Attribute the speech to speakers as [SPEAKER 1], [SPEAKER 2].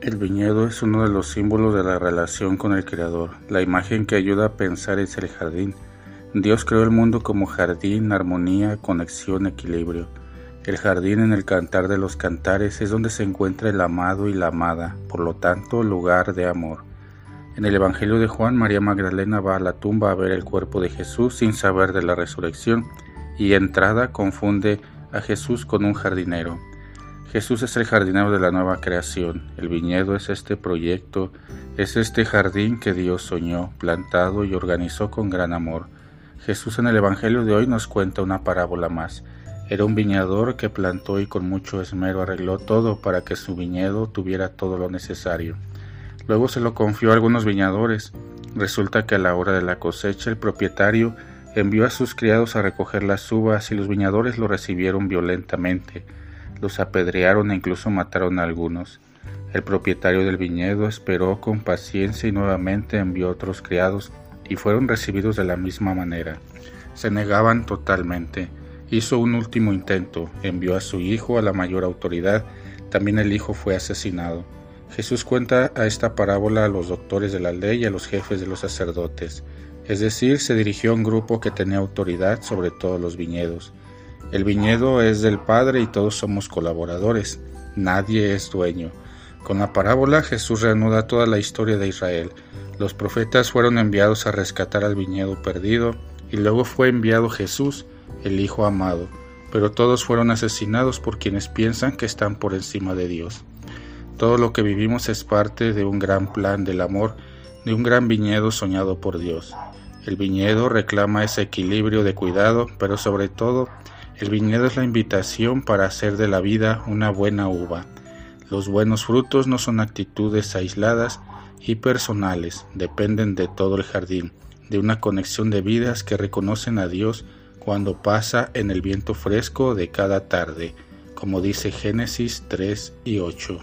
[SPEAKER 1] El viñedo es uno de los símbolos de la relación con el Creador. La imagen que ayuda a pensar es el jardín. Dios creó el mundo como jardín, armonía, conexión, equilibrio. El jardín en el cantar de los cantares es donde se encuentra el amado y la amada, por lo tanto, lugar de amor. En el Evangelio de Juan, María Magdalena va a la tumba a ver el cuerpo de Jesús sin saber de la resurrección y entrada confunde a Jesús con un jardinero. Jesús es el jardinero de la nueva creación. El viñedo es este proyecto, es este jardín que Dios soñó, plantado y organizó con gran amor. Jesús en el Evangelio de hoy nos cuenta una parábola más. Era un viñador que plantó y con mucho esmero arregló todo para que su viñedo tuviera todo lo necesario. Luego se lo confió a algunos viñadores. Resulta que a la hora de la cosecha el propietario envió a sus criados a recoger las uvas y los viñadores lo recibieron violentamente los apedrearon e incluso mataron a algunos. El propietario del viñedo esperó con paciencia y nuevamente envió otros criados y fueron recibidos de la misma manera. Se negaban totalmente. Hizo un último intento, envió a su hijo a la mayor autoridad, también el hijo fue asesinado. Jesús cuenta a esta parábola a los doctores de la ley y a los jefes de los sacerdotes, es decir, se dirigió a un grupo que tenía autoridad sobre todos los viñedos. El viñedo es del Padre y todos somos colaboradores. Nadie es dueño. Con la parábola Jesús reanuda toda la historia de Israel. Los profetas fueron enviados a rescatar al viñedo perdido y luego fue enviado Jesús, el Hijo amado, pero todos fueron asesinados por quienes piensan que están por encima de Dios. Todo lo que vivimos es parte de un gran plan del amor, de un gran viñedo soñado por Dios. El viñedo reclama ese equilibrio de cuidado, pero sobre todo el viñedo es la invitación para hacer de la vida una buena uva. Los buenos frutos no son actitudes aisladas y personales, dependen de todo el jardín, de una conexión de vidas que reconocen a Dios cuando pasa en el viento fresco de cada tarde, como dice Génesis 3 y 8.